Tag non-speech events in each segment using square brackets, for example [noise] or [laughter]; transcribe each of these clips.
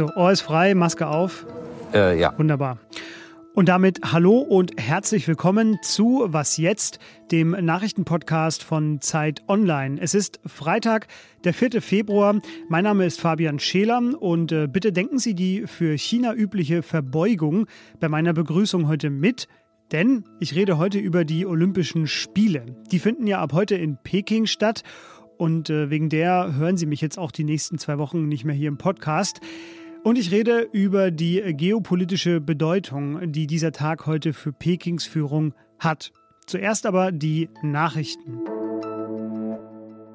So, Ohr ist frei, Maske auf. Äh, ja. Wunderbar. Und damit hallo und herzlich willkommen zu Was jetzt, dem Nachrichtenpodcast von Zeit Online. Es ist Freitag, der 4. Februar. Mein Name ist Fabian Scheler und äh, bitte denken Sie die für China übliche Verbeugung bei meiner Begrüßung heute mit. Denn ich rede heute über die Olympischen Spiele. Die finden ja ab heute in Peking statt und äh, wegen der hören Sie mich jetzt auch die nächsten zwei Wochen nicht mehr hier im Podcast. Und ich rede über die geopolitische Bedeutung, die dieser Tag heute für Pekings Führung hat. Zuerst aber die Nachrichten.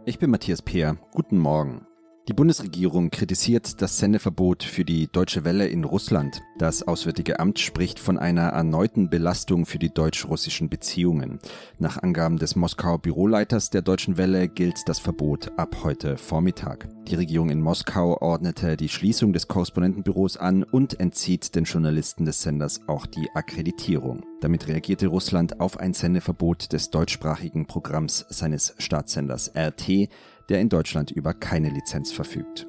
Ich bin Matthias Peer. Guten Morgen. Die Bundesregierung kritisiert das Sendeverbot für die Deutsche Welle in Russland. Das Auswärtige Amt spricht von einer erneuten Belastung für die deutsch-russischen Beziehungen. Nach Angaben des Moskauer Büroleiters der Deutschen Welle gilt das Verbot ab heute Vormittag. Die Regierung in Moskau ordnete die Schließung des Korrespondentenbüros an und entzieht den Journalisten des Senders auch die Akkreditierung. Damit reagierte Russland auf ein Sendeverbot des deutschsprachigen Programms seines Staatssenders RT, der in Deutschland über keine Lizenz verfügt.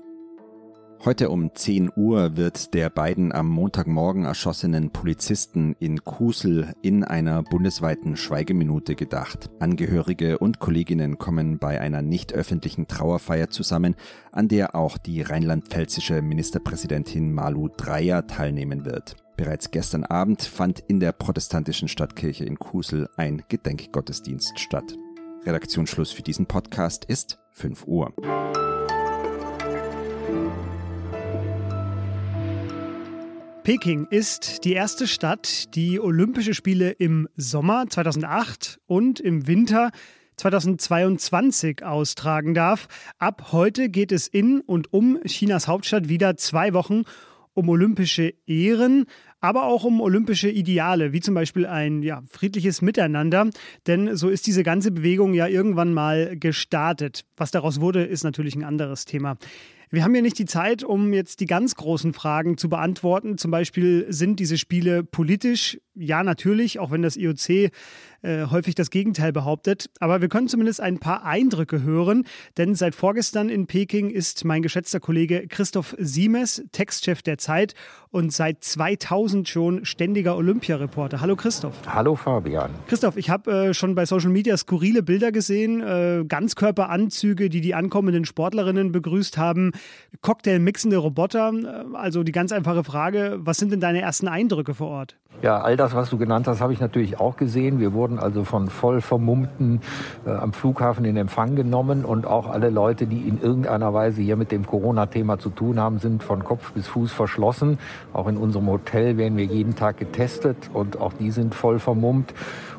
Heute um 10 Uhr wird der beiden am Montagmorgen erschossenen Polizisten in Kusel in einer bundesweiten Schweigeminute gedacht. Angehörige und Kolleginnen kommen bei einer nicht öffentlichen Trauerfeier zusammen, an der auch die rheinland-pfälzische Ministerpräsidentin Malu Dreyer teilnehmen wird. Bereits gestern Abend fand in der protestantischen Stadtkirche in Kusel ein Gedenkgottesdienst statt. Redaktionsschluss für diesen Podcast ist 5 Uhr. Peking ist die erste Stadt, die Olympische Spiele im Sommer 2008 und im Winter 2022 austragen darf. Ab heute geht es in und um Chinas Hauptstadt wieder zwei Wochen um olympische Ehren, aber auch um olympische Ideale, wie zum Beispiel ein ja, friedliches Miteinander. Denn so ist diese ganze Bewegung ja irgendwann mal gestartet. Was daraus wurde, ist natürlich ein anderes Thema. Wir haben ja nicht die Zeit, um jetzt die ganz großen Fragen zu beantworten. Zum Beispiel, sind diese Spiele politisch? Ja, natürlich, auch wenn das IOC äh, häufig das Gegenteil behauptet. Aber wir können zumindest ein paar Eindrücke hören, denn seit vorgestern in Peking ist mein geschätzter Kollege Christoph Siemes Textchef der Zeit und seit 2000 schon ständiger Olympiareporter. Hallo Christoph. Hallo Fabian. Christoph, ich habe äh, schon bei Social Media skurrile Bilder gesehen, äh, Ganzkörperanzüge, die die ankommenden Sportlerinnen begrüßt haben, Cocktail-mixende Roboter. Äh, also die ganz einfache Frage, was sind denn deine ersten Eindrücke vor Ort? Ja, all das, was du genannt hast, habe ich natürlich auch gesehen. Wir wurden also von voll vermummten äh, am Flughafen in Empfang genommen und auch alle Leute, die in irgendeiner Weise hier mit dem Corona-Thema zu tun haben, sind von Kopf bis Fuß verschlossen. Auch in unserem Hotel werden wir jeden Tag getestet und auch die sind voll vermummt.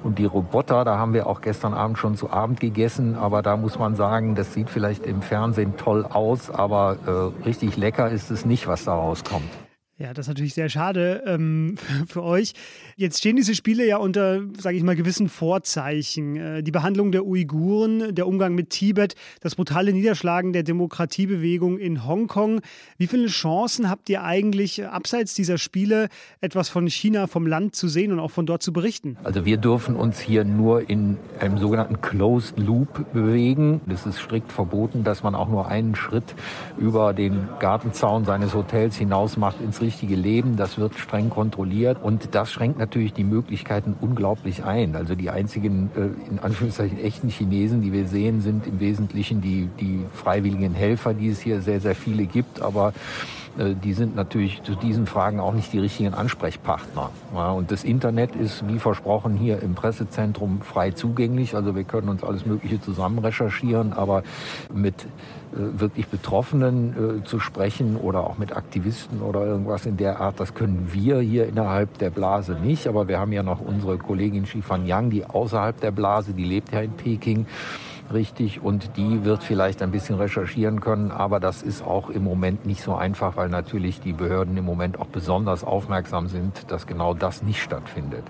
Und die Roboter, da haben wir auch gestern Abend schon zu Abend gegessen, aber da muss man sagen, das sieht vielleicht im Fernsehen toll aus, aber äh, richtig lecker ist es nicht, was da rauskommt. Ja, das ist natürlich sehr schade ähm, [laughs] für euch. Jetzt stehen diese Spiele ja unter, sage ich mal, gewissen Vorzeichen. Äh, die Behandlung der Uiguren, der Umgang mit Tibet, das brutale Niederschlagen der Demokratiebewegung in Hongkong. Wie viele Chancen habt ihr eigentlich, abseits dieser Spiele, etwas von China, vom Land zu sehen und auch von dort zu berichten? Also wir dürfen uns hier nur in einem sogenannten Closed Loop bewegen. Das ist strikt verboten, dass man auch nur einen Schritt über den Gartenzaun seines Hotels hinaus macht ins richtige Leben. Das wird streng kontrolliert und das schränkt natürlich die Möglichkeiten unglaublich ein. Also die einzigen, äh, in Anführungszeichen, echten Chinesen, die wir sehen, sind im Wesentlichen die, die freiwilligen Helfer, die es hier sehr, sehr viele gibt. Aber die sind natürlich zu diesen Fragen auch nicht die richtigen Ansprechpartner. und das Internet ist, wie versprochen, hier im Pressezentrum frei zugänglich. Also wir können uns alles Mögliche zusammen recherchieren, aber mit äh, wirklich Betroffenen äh, zu sprechen oder auch mit Aktivisten oder irgendwas in der Art, das können wir hier innerhalb der Blase nicht. Aber wir haben ja noch unsere Kollegin Shifan Yang, die außerhalb der Blase, die lebt ja in Peking richtig und die wird vielleicht ein bisschen recherchieren können, aber das ist auch im Moment nicht so einfach, weil natürlich die Behörden im Moment auch besonders aufmerksam sind, dass genau das nicht stattfindet.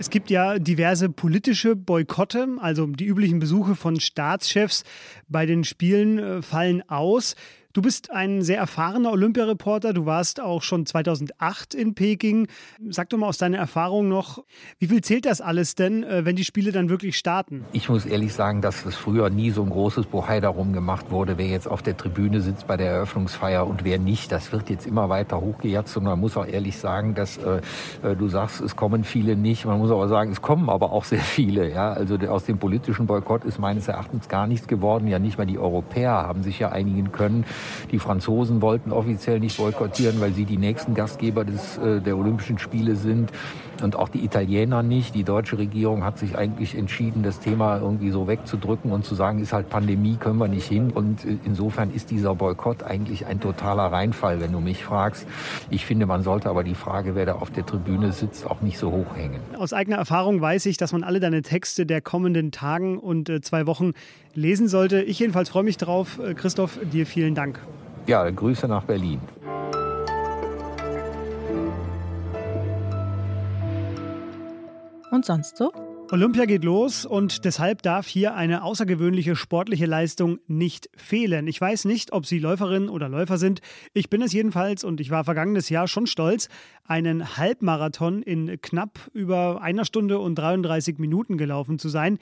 Es gibt ja diverse politische Boykotte, also die üblichen Besuche von Staatschefs bei den Spielen äh, fallen aus. Du bist ein sehr erfahrener Olympiareporter. Du warst auch schon 2008 in Peking. Sag doch mal aus deiner Erfahrung noch, wie viel zählt das alles denn, äh, wenn die Spiele dann wirklich starten? Ich muss ehrlich sagen, dass es früher nie so ein großes Bohai darum gemacht wurde, wer jetzt auf der Tribüne sitzt bei der Eröffnungsfeier und wer nicht. Das wird jetzt immer weiter hochgejatzt und man muss auch ehrlich sagen, dass äh, äh, du sagst, es kommen viele nicht. Man muss aber sagen, es kommen aber auch sehr viele. Ja, also aus dem politischen Boykott ist meines Erachtens gar nichts geworden. Ja, nicht mal die Europäer haben sich ja einigen können. Die Franzosen wollten offiziell nicht boykottieren, weil sie die nächsten Gastgeber des, äh, der Olympischen Spiele sind und auch die Italiener nicht. Die deutsche Regierung hat sich eigentlich entschieden, das Thema irgendwie so wegzudrücken und zu sagen, ist halt Pandemie, können wir nicht hin. Und äh, insofern ist dieser Boykott eigentlich ein totaler Reinfall, wenn du mich fragst. Ich finde, man sollte aber die Frage, wer da auf der Tribüne sitzt, auch nicht so hoch hängen. Aus eigener Erfahrung weiß ich, dass man alle deine Texte der kommenden Tagen und äh, zwei Wochen lesen sollte. Ich jedenfalls freue mich drauf. Christoph, dir vielen Dank. Ja, Grüße nach Berlin. Und sonst so? Olympia geht los und deshalb darf hier eine außergewöhnliche sportliche Leistung nicht fehlen. Ich weiß nicht, ob Sie Läuferin oder Läufer sind. Ich bin es jedenfalls und ich war vergangenes Jahr schon stolz, einen Halbmarathon in knapp über einer Stunde und 33 Minuten gelaufen zu sein.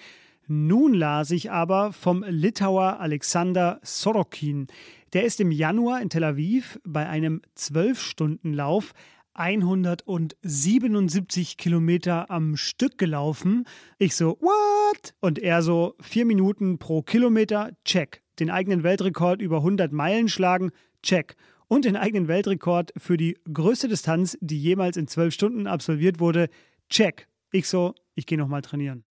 Nun las ich aber vom Litauer Alexander Sorokin. Der ist im Januar in Tel Aviv bei einem 12-Stunden-Lauf 177 Kilometer am Stück gelaufen. Ich so, what? Und er so, vier Minuten pro Kilometer, check. Den eigenen Weltrekord über 100 Meilen schlagen, check. Und den eigenen Weltrekord für die größte Distanz, die jemals in zwölf Stunden absolviert wurde, check. Ich so, ich gehe nochmal trainieren.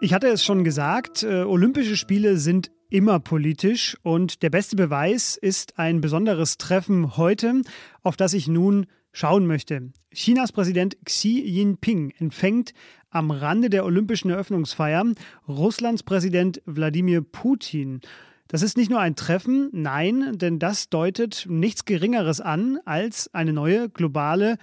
Ich hatte es schon gesagt, äh, Olympische Spiele sind immer politisch und der beste Beweis ist ein besonderes Treffen heute, auf das ich nun schauen möchte. Chinas Präsident Xi Jinping empfängt am Rande der olympischen Eröffnungsfeier Russlands Präsident Wladimir Putin. Das ist nicht nur ein Treffen, nein, denn das deutet nichts Geringeres an als eine neue globale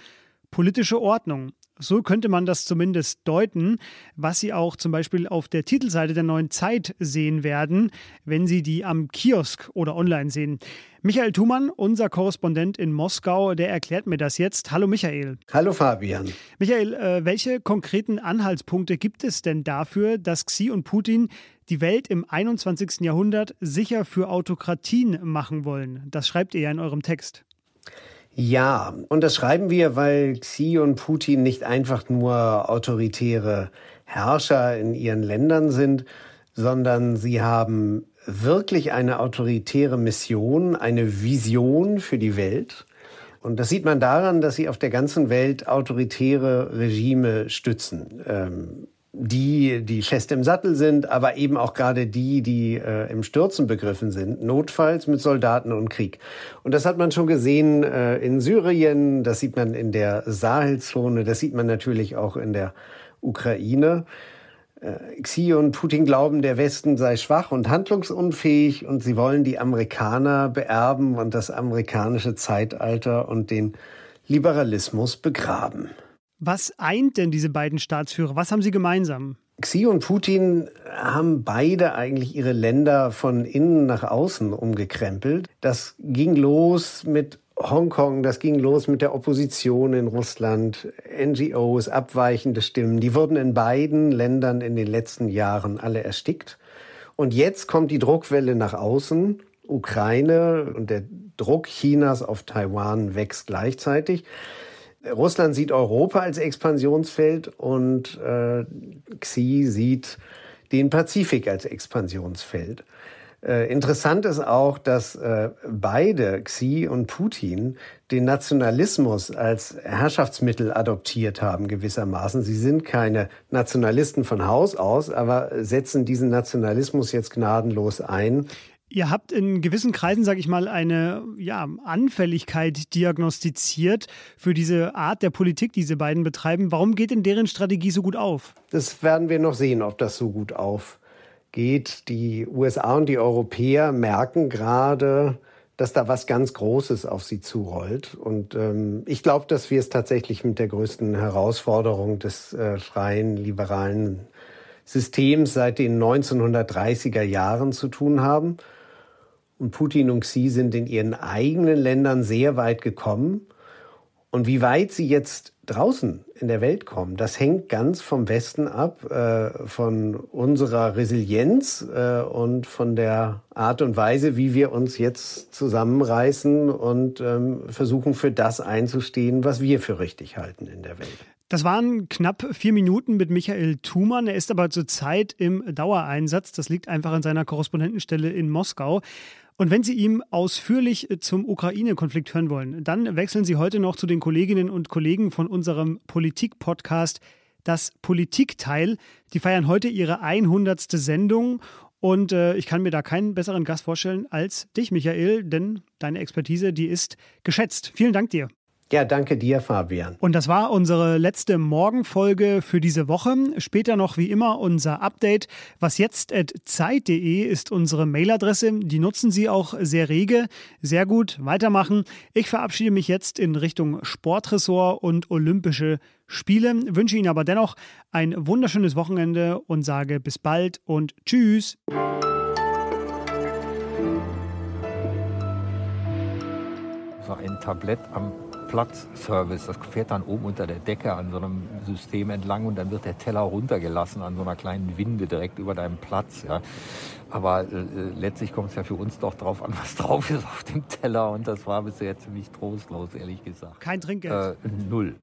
politische Ordnung. So könnte man das zumindest deuten, was Sie auch zum Beispiel auf der Titelseite der neuen Zeit sehen werden, wenn Sie die am Kiosk oder online sehen. Michael Thumann, unser Korrespondent in Moskau, der erklärt mir das jetzt. Hallo Michael. Hallo Fabian. Michael, äh, welche konkreten Anhaltspunkte gibt es denn dafür, dass Xi und Putin die Welt im 21. Jahrhundert sicher für Autokratien machen wollen? Das schreibt ihr ja in eurem Text. Ja, und das schreiben wir, weil Xi und Putin nicht einfach nur autoritäre Herrscher in ihren Ländern sind, sondern sie haben wirklich eine autoritäre Mission, eine Vision für die Welt. Und das sieht man daran, dass sie auf der ganzen Welt autoritäre Regime stützen. Ähm, die, die fest im Sattel sind, aber eben auch gerade die, die äh, im Stürzen begriffen sind, notfalls mit Soldaten und Krieg. Und das hat man schon gesehen äh, in Syrien, das sieht man in der Sahelzone, das sieht man natürlich auch in der Ukraine. Äh, Xi und Putin glauben, der Westen sei schwach und handlungsunfähig und sie wollen die Amerikaner beerben und das amerikanische Zeitalter und den Liberalismus begraben. Was eint denn diese beiden Staatsführer? Was haben sie gemeinsam? Xi und Putin haben beide eigentlich ihre Länder von innen nach außen umgekrempelt. Das ging los mit Hongkong, das ging los mit der Opposition in Russland, NGOs, abweichende Stimmen. Die wurden in beiden Ländern in den letzten Jahren alle erstickt. Und jetzt kommt die Druckwelle nach außen. Ukraine und der Druck Chinas auf Taiwan wächst gleichzeitig. Russland sieht Europa als Expansionsfeld und äh, Xi sieht den Pazifik als Expansionsfeld. Äh, interessant ist auch, dass äh, beide, Xi und Putin, den Nationalismus als Herrschaftsmittel adoptiert haben gewissermaßen. Sie sind keine Nationalisten von Haus aus, aber setzen diesen Nationalismus jetzt gnadenlos ein. Ihr habt in gewissen Kreisen, sage ich mal, eine ja, Anfälligkeit diagnostiziert für diese Art der Politik, die diese beiden betreiben. Warum geht denn deren Strategie so gut auf? Das werden wir noch sehen, ob das so gut aufgeht. Die USA und die Europäer merken gerade, dass da was ganz Großes auf sie zurollt. Und ähm, ich glaube, dass wir es tatsächlich mit der größten Herausforderung des äh, freien, liberalen Systems seit den 1930er Jahren zu tun haben. Und Putin und Xi sind in ihren eigenen Ländern sehr weit gekommen. Und wie weit sie jetzt draußen in der Welt kommen, das hängt ganz vom Westen ab, äh, von unserer Resilienz äh, und von der Art und Weise, wie wir uns jetzt zusammenreißen und ähm, versuchen, für das einzustehen, was wir für richtig halten in der Welt. Das waren knapp vier Minuten mit Michael Thumann. Er ist aber zurzeit im Dauereinsatz. Das liegt einfach an seiner Korrespondentenstelle in Moskau. Und wenn Sie ihm ausführlich zum Ukraine-Konflikt hören wollen, dann wechseln Sie heute noch zu den Kolleginnen und Kollegen von unserem Politik-Podcast Das Politikteil. Die feiern heute ihre 100. Sendung. Und äh, ich kann mir da keinen besseren Gast vorstellen als dich, Michael, denn deine Expertise, die ist geschätzt. Vielen Dank dir. Ja, danke dir, Fabian. Und das war unsere letzte Morgenfolge für diese Woche. Später noch wie immer unser Update. Was jetzt at zeit.de ist unsere Mailadresse. Die nutzen Sie auch sehr rege. Sehr gut, weitermachen. Ich verabschiede mich jetzt in Richtung Sportressort und Olympische Spiele, wünsche Ihnen aber dennoch ein wunderschönes Wochenende und sage bis bald und tschüss. So ein Tablett am Platzservice. Das fährt dann oben unter der Decke an so einem System entlang und dann wird der Teller runtergelassen an so einer kleinen Winde direkt über deinem Platz. Ja. Aber äh, letztlich kommt es ja für uns doch drauf an, was [laughs] drauf ist auf dem Teller und das war bisher ziemlich trostlos, ehrlich gesagt. Kein Trinkgeld? Äh, null.